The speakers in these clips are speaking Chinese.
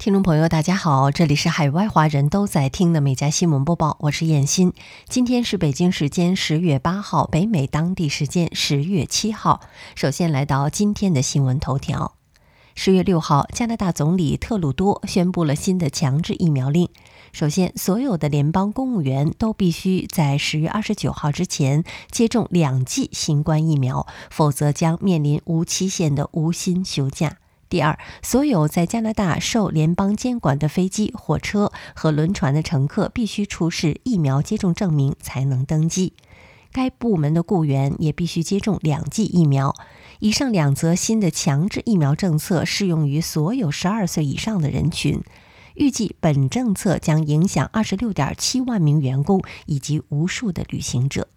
听众朋友，大家好，这里是海外华人都在听的《每家新闻播报》，我是燕欣。今天是北京时间十月八号，北美当地时间十月七号。首先来到今天的新闻头条。十月六号，加拿大总理特鲁多宣布了新的强制疫苗令。首先，所有的联邦公务员都必须在十月二十九号之前接种两剂新冠疫苗，否则将面临无期限的无薪休假。第二，所有在加拿大受联邦监管的飞机、火车和轮船的乘客必须出示疫苗接种证明才能登机。该部门的雇员也必须接种两剂疫苗。以上两则新的强制疫苗政策适用于所有十二岁以上的人群。预计本政策将影响二十六点七万名员工以及无数的旅行者。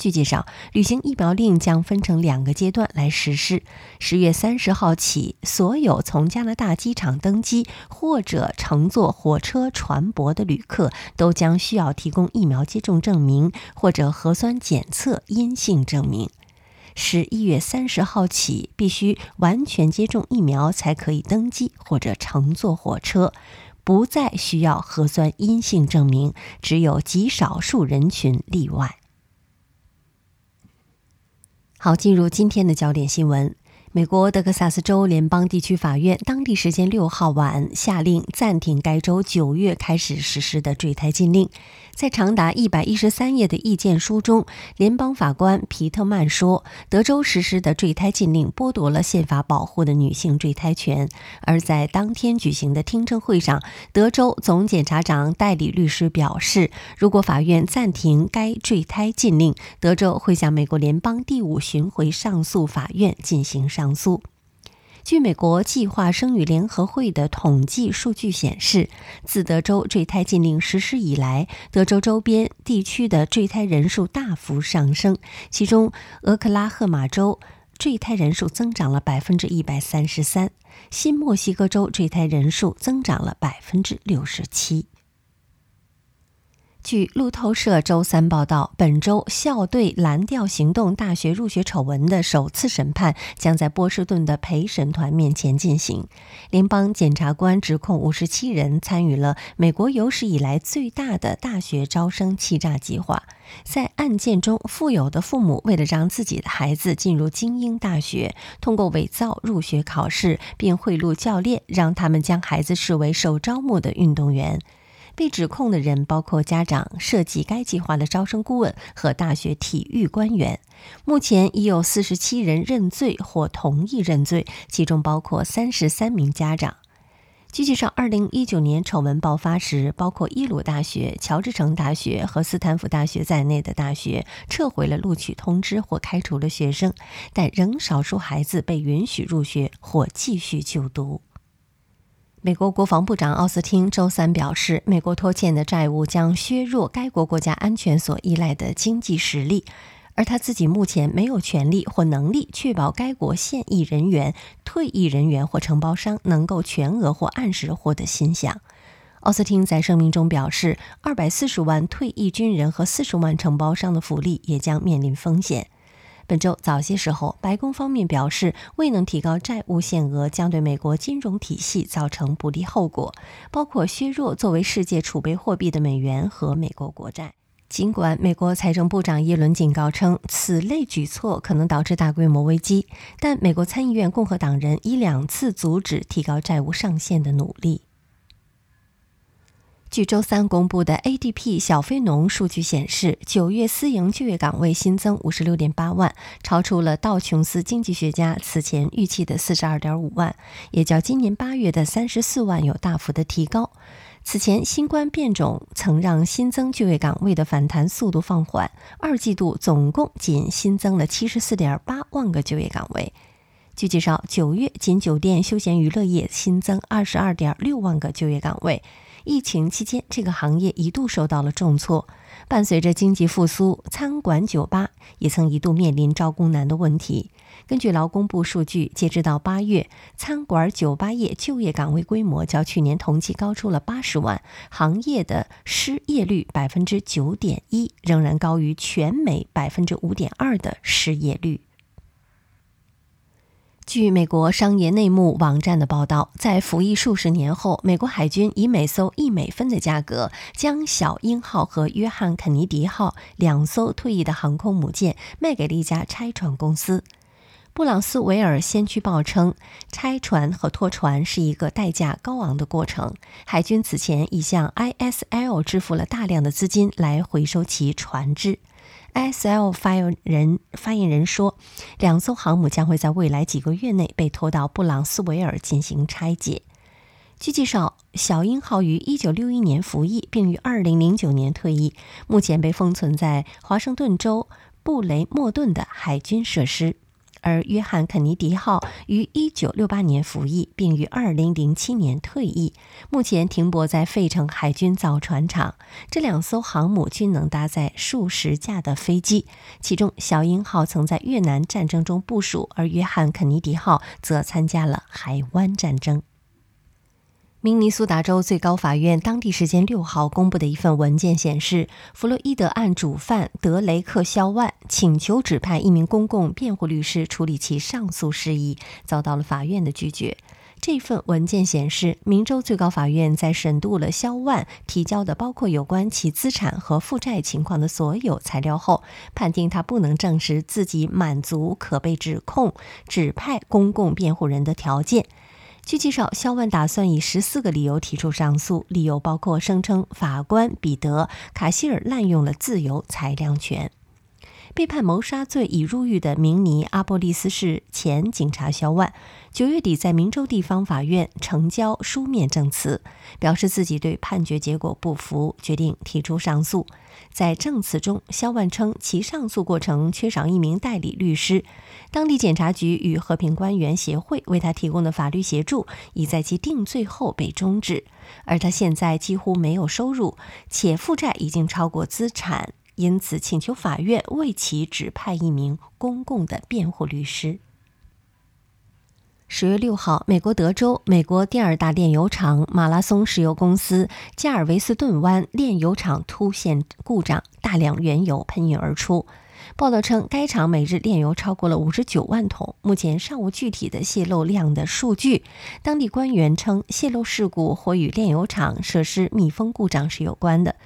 据介绍，旅行疫苗令将分成两个阶段来实施。十月三十号起，所有从加拿大机场登机或者乘坐火车、船舶的旅客，都将需要提供疫苗接种证明或者核酸检测阴性证明。十一月三十号起，必须完全接种疫苗才可以登机或者乘坐火车，不再需要核酸阴性证明，只有极少数人群例外。好，进入今天的焦点新闻。美国德克萨斯州联邦地区法院当地时间六号晚下令暂停该州九月开始实施的坠胎禁令。在长达一百一十三页的意见书中，联邦法官皮特曼说，德州实施的坠胎禁令剥夺了宪法保护的女性坠胎权。而在当天举行的听证会上，德州总检察长代理律师表示，如果法院暂停该坠胎禁令，德州会向美国联邦第五巡回上诉法院进行上。上诉。据美国计划生育联合会的统计数据显示，自德州坠胎禁令实施以来，德州周边地区的坠胎人数大幅上升。其中，俄克拉荷马州坠胎人数增长了百分之一百三十三，新墨西哥州坠胎人数增长了百分之六十七。据路透社周三报道，本周校对蓝调行动大学入学丑闻的首次审判将在波士顿的陪审团面前进行。联邦检察官指控五十七人参与了美国有史以来最大的大学招生欺诈计划。在案件中，富有的父母为了让自己的孩子进入精英大学，通过伪造入学考试，并贿赂教练，让他们将孩子视为受招募的运动员。被指控的人包括家长、设计该计划的招生顾问和大学体育官员。目前已有四十七人认罪或同意认罪，其中包括三十三名家长。据介绍，二零一九年丑闻爆发时，包括耶鲁大学、乔治城大学和斯坦福大学在内的大学撤回了录取通知或开除了学生，但仍少数孩子被允许入学或继续就读。美国国防部长奥斯汀周三表示，美国拖欠的债务将削弱该国国家安全所依赖的经济实力，而他自己目前没有权利或能力确保该国现役人员、退役人员或承包商能够全额或按时获得薪饷。奥斯汀在声明中表示，二百四十万退役军人和四十万承包商的福利也将面临风险。本周早些时候，白宫方面表示，未能提高债务限额将对美国金融体系造成不利后果，包括削弱作为世界储备货币的美元和美国国债。尽管美国财政部长耶伦警告称，此类举措可能导致大规模危机，但美国参议院共和党人已两次阻止提高债务上限的努力。据周三公布的 ADP 小非农数据显示，九月私营就业岗位新增五十六点八万，超出了道琼斯经济学家此前预期的四十二点五万，也较今年八月的三十四万有大幅的提高。此前，新冠变种曾让新增就业岗位的反弹速度放缓，二季度总共仅新增了七十四点八万个就业岗位。据介绍，九月仅酒店休闲娱乐业新增二十二点六万个就业岗位。疫情期间，这个行业一度受到了重挫。伴随着经济复苏，餐馆、酒吧也曾一度面临招工难的问题。根据劳工部数据，截止到八月，餐馆、酒吧业就业岗位规模较去年同期高出了八十万，行业的失业率百分之九点一，仍然高于全美百分之五点二的失业率。据美国商业内幕网站的报道，在服役数十年后，美国海军以每艘一美分的价格，将“小鹰号”和“约翰·肯尼迪号”两艘退役的航空母舰卖给了一家拆船公司。布朗斯维尔先驱报称，拆船和拖船是一个代价高昂的过程。海军此前已向 ISL 支付了大量的资金来回收其船只。ISL 发言人发言人说，两艘航母将会在未来几个月内被拖到布朗斯维尔进行拆解。据介绍，小鹰号于1961年服役，并于2009年退役，目前被封存在华盛顿州布雷莫顿的海军设施。而约翰·肯尼迪号于1968年服役，并于2007年退役，目前停泊在费城海军造船厂。这两艘航母均能搭载数十架的飞机，其中小鹰号曾在越南战争中部署，而约翰·肯尼迪号则参加了海湾战争。明尼苏达州最高法院当地时间六号公布的一份文件显示，弗洛伊德案主犯德雷克·肖万请求指派一名公共辩护律师处理其上诉事宜，遭到了法院的拒绝。这份文件显示，明州最高法院在审度了肖万提交的包括有关其资产和负债情况的所有材料后，判定他不能证实自己满足可被指控指派公共辩护人的条件。据介绍，肖万打算以十四个理由提出上诉，理由包括声称法官彼得·卡希尔滥用了自由裁量权。被判谋杀罪已入狱的明尼阿波利斯市前警察肖万，九月底在明州地方法院呈交书面证词，表示自己对判决结果不服，决定提出上诉。在证词中，肖万称其上诉过程缺少一名代理律师，当地检察局与和平官员协会为他提供的法律协助已在其定罪后被终止，而他现在几乎没有收入，且负债已经超过资产。因此，请求法院为其指派一名公共的辩护律师。十月六号，美国德州美国第二大炼油厂马拉松石油公司加尔维斯顿湾炼油厂突现故障，大量原油喷涌而出。报道称，该厂每日炼油超过了五十九万桶，目前尚无具体的泄漏量的数据。当地官员称，泄漏事故或与炼油厂设施密封故障是有关的。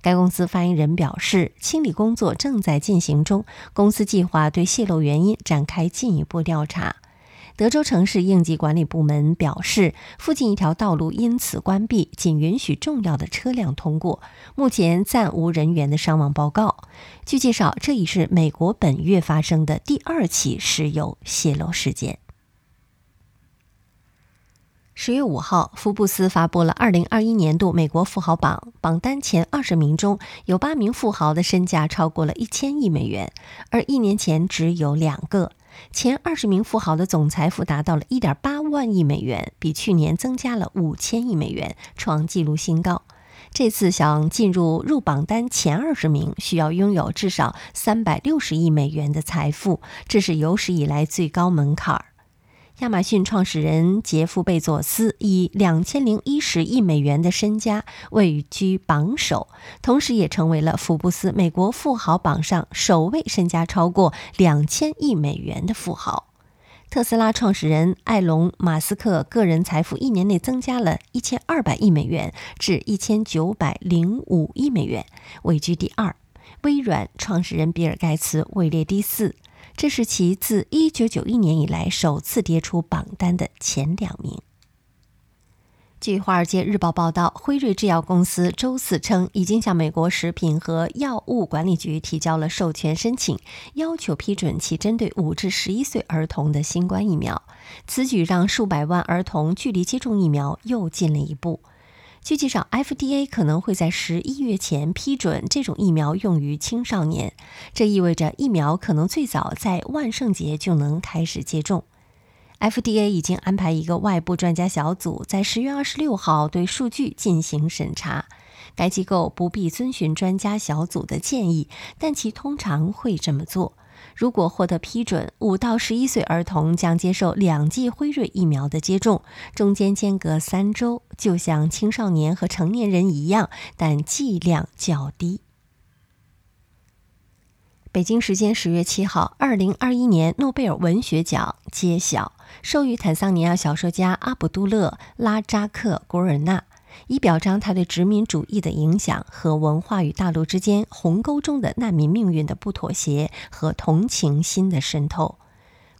该公司发言人表示，清理工作正在进行中，公司计划对泄漏原因展开进一步调查。德州城市应急管理部门表示，附近一条道路因此关闭，仅允许重要的车辆通过。目前暂无人员的伤亡报告。据介绍，这已是美国本月发生的第二起石油泄漏事件。十月五号，福布斯发布了二零二一年度美国富豪榜，榜单前二十名中有八名富豪的身价超过了一千亿美元，而一年前只有两个。前二十名富豪的总财富达到了一点八万亿美元，比去年增加了五千亿美元，创纪录新高。这次想进入入榜单前二十名，需要拥有至少三百六十亿美元的财富，这是有史以来最高门槛儿。亚马逊创始人杰夫·贝佐斯以两千零一十亿美元的身家位居榜首，同时也成为了福布斯美国富豪榜上首位身家超过两千亿美元的富豪。特斯拉创始人埃隆·马斯克个人财富一年内增加了一千二百亿美元，至一千九百零五亿美元，位居第二。微软创始人比尔·盖茨位列第四。这是其自1991年以来首次跌出榜单的前两名。据《华尔街日报》报道，辉瑞制药公司周四称，已经向美国食品和药物管理局提交了授权申请，要求批准其针对5至11岁儿童的新冠疫苗。此举让数百万儿童距离接种疫苗又近了一步。据介绍，FDA 可能会在十一月前批准这种疫苗用于青少年，这意味着疫苗可能最早在万圣节就能开始接种。FDA 已经安排一个外部专家小组在十月二十六号对数据进行审查。该机构不必遵循专家小组的建议，但其通常会这么做。如果获得批准，五到十一岁儿童将接受两剂辉瑞疫苗的接种，中间间隔三周，就像青少年和成年人一样，但剂量较低。北京时间十月七号，二零二一年诺贝尔文学奖揭晓，授予坦桑尼亚小说家阿卜杜勒·拉扎克·古尔纳，以表彰他对殖民主义的影响和文化与大陆之间鸿沟中的难民命运的不妥协和同情心的渗透。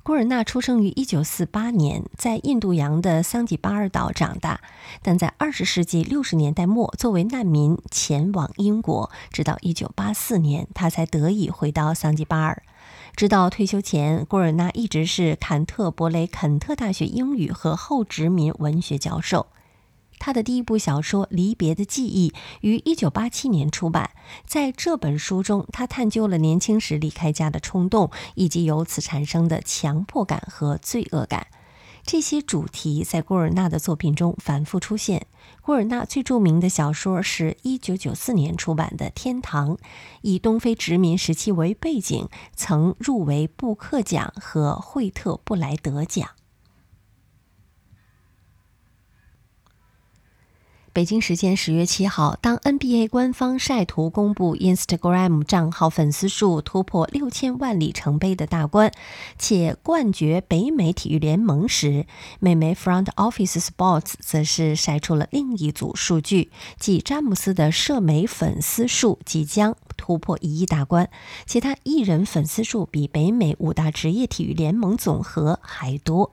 古尔纳出生于1948年，在印度洋的桑吉巴尔岛长大，但在20世纪60年代末作为难民前往英国，直到1984年他才得以回到桑吉巴尔。直到退休前，古尔纳一直是坎特伯雷肯特大学英语和后殖民文学教授。他的第一部小说《离别的记忆》于1987年出版。在这本书中，他探究了年轻时离开家的冲动，以及由此产生的强迫感和罪恶感。这些主题在古尔纳的作品中反复出现。古尔纳最著名的小说是1994年出版的《天堂》，以东非殖民时期为背景，曾入围布克奖和惠特布莱德奖。北京时间十月七号，当 NBA 官方晒图公布 Instagram 账号粉丝数突破六千万里程碑的大关，且冠绝北美体育联盟时，美媒 Front Office Sports 则是晒出了另一组数据，即詹姆斯的社媒粉丝数即将突破一亿大关，其他艺人粉丝数比北美五大职业体育联盟总和还多。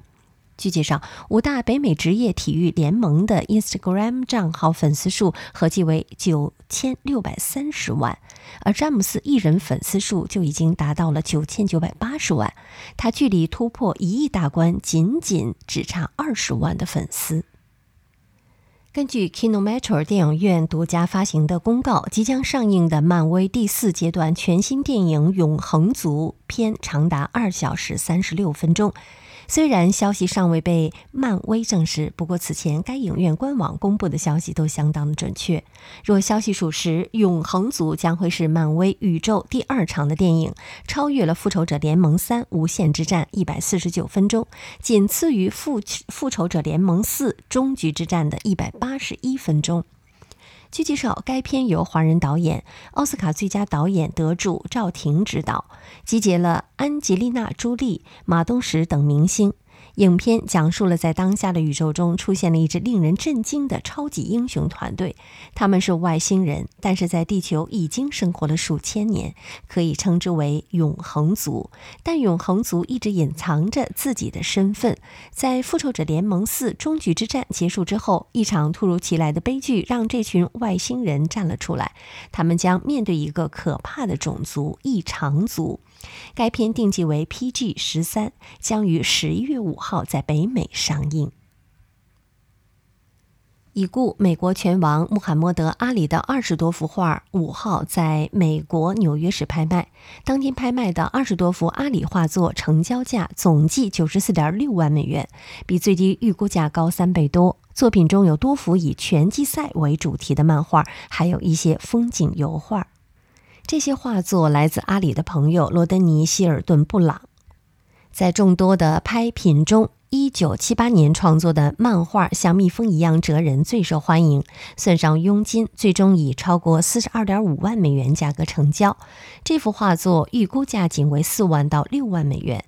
据介绍，五大北美职业体育联盟的 Instagram 账号粉丝数合计为九千六百三十万，而詹姆斯一人粉丝数就已经达到了九千九百八十万，他距离突破一亿大关仅仅只差二十万的粉丝。根据 Kinometro 电影院独家发行的公告，即将上映的漫威第四阶段全新电影《永恒族》片长达二小时三十六分钟。虽然消息尚未被漫威证实，不过此前该影院官网公布的消息都相当的准确。若消息属实，《永恒族》将会是漫威宇宙第二长的电影，超越了《复仇者联盟三：无限之战》一百四十九分钟，仅次于《复复仇者联盟四：终局之战》的一百八十一分钟。据介绍，该片由华人导演、奥斯卡最佳导演得主赵婷执导，集结了安吉丽娜·朱莉、马东石等明星。影片讲述了在当下的宇宙中出现了一支令人震惊的超级英雄团队，他们是外星人，但是在地球已经生活了数千年，可以称之为永恒族。但永恒族一直隐藏着自己的身份。在《复仇者联盟四：终局之战》结束之后，一场突如其来的悲剧让这群外星人站了出来，他们将面对一个可怕的种族——异常族。该片定级为 PG 十三，将于十一月五号在北美上映。已故美国拳王穆罕默德·阿里的二十多幅画，五号在美国纽约市拍卖。当天拍卖的二十多幅阿里画作成交价总计九十四点六万美元，比最低预估价高三倍多。作品中有多幅以拳击赛为主题的漫画，还有一些风景油画。这些画作来自阿里的朋友罗登尼·希尔顿·布朗。在众多的拍品中，1978年创作的漫画《像蜜蜂一样蜇人》最受欢迎，算上佣金，最终以超过42.5万美元价格成交。这幅画作预估价仅为4万到6万美元。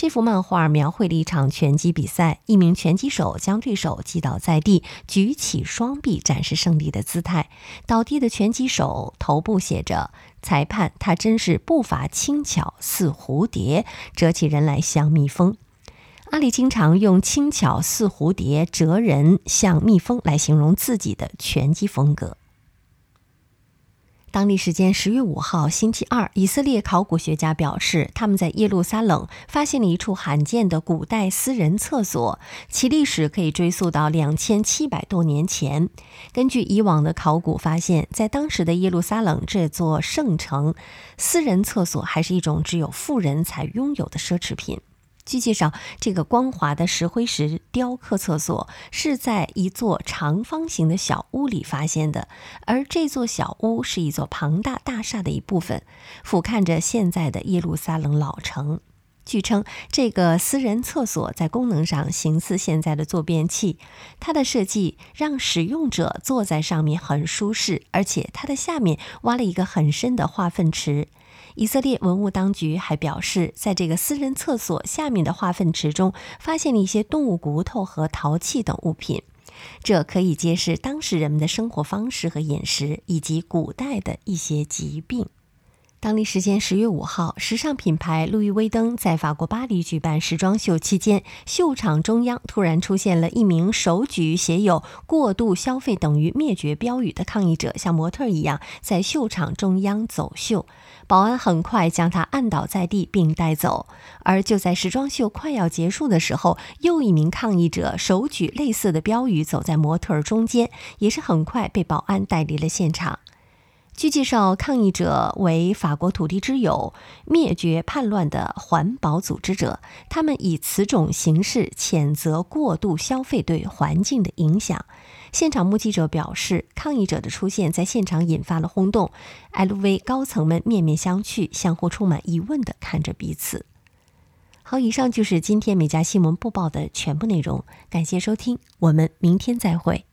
这幅漫画描绘了一场拳击比赛，一名拳击手将对手击倒在地，举起双臂展示胜利的姿态。倒地的拳击手头部写着：“裁判，他真是步伐轻巧似蝴蝶，折起人来像蜜蜂。”阿里经常用“轻巧似蝴蝶，折人像蜜蜂”来形容自己的拳击风格。当地时间十月五号，星期二，以色列考古学家表示，他们在耶路撒冷发现了一处罕见的古代私人厕所，其历史可以追溯到两千七百多年前。根据以往的考古发现，在当时的耶路撒冷这座圣城，私人厕所还是一种只有富人才拥有的奢侈品。据介绍，这个光滑的石灰石雕刻厕所是在一座长方形的小屋里发现的，而这座小屋是一座庞大大厦的一部分，俯瞰着现在的耶路撒冷老城。据称，这个私人厕所在功能上形似现在的坐便器，它的设计让使用者坐在上面很舒适，而且它的下面挖了一个很深的化粪池。以色列文物当局还表示，在这个私人厕所下面的化粪池中，发现了一些动物骨头和陶器等物品，这可以揭示当时人们的生活方式和饮食，以及古代的一些疾病。当地时间十月五号，时尚品牌路易威登在法国巴黎举办时装秀期间，秀场中央突然出现了一名手举写有“过度消费等于灭绝”标语的抗议者，像模特一样在秀场中央走秀。保安很快将他按倒在地并带走。而就在时装秀快要结束的时候，又一名抗议者手举类似的标语走在模特中间，也是很快被保安带离了现场。据介绍，抗议者为法国土地之友灭绝叛乱的环保组织者，他们以此种形式谴责过度消费对环境的影响。现场目击者表示，抗议者的出现在现场引发了轰动，LV 高层们面面相觑，相互充满疑问地看着彼此。好，以上就是今天美家新闻播报的全部内容，感谢收听，我们明天再会。